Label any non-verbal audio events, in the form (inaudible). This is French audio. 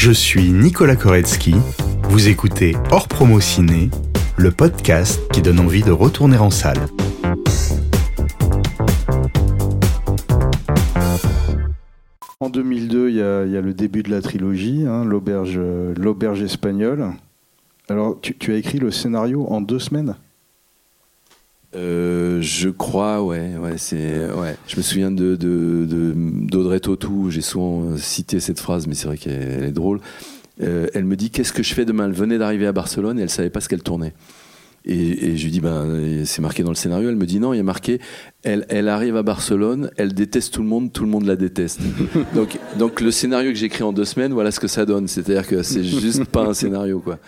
Je suis Nicolas Koretsky. Vous écoutez Hors Promo Ciné, le podcast qui donne envie de retourner en salle. En 2002, il y, a, il y a le début de la trilogie, hein, l'auberge, l'auberge espagnole. Alors, tu, tu as écrit le scénario en deux semaines? Euh, je crois, ouais, ouais, c'est, ouais. Je me souviens de, de, de- d'Audrey Tautou. J'ai souvent cité cette phrase, mais c'est vrai qu'elle elle est drôle. Euh, elle me dit qu'est-ce que je fais demain? Elle venait d'arriver à Barcelone et elle savait pas ce qu'elle tournait. Et, et je lui dis ben c'est marqué dans le scénario. Elle me dit non, il y a marqué elle, elle arrive à Barcelone, elle déteste tout le monde, tout le monde la déteste. (laughs) donc donc le scénario que j'ai écrit en deux semaines, voilà ce que ça donne. C'est-à-dire que c'est juste pas un scénario quoi.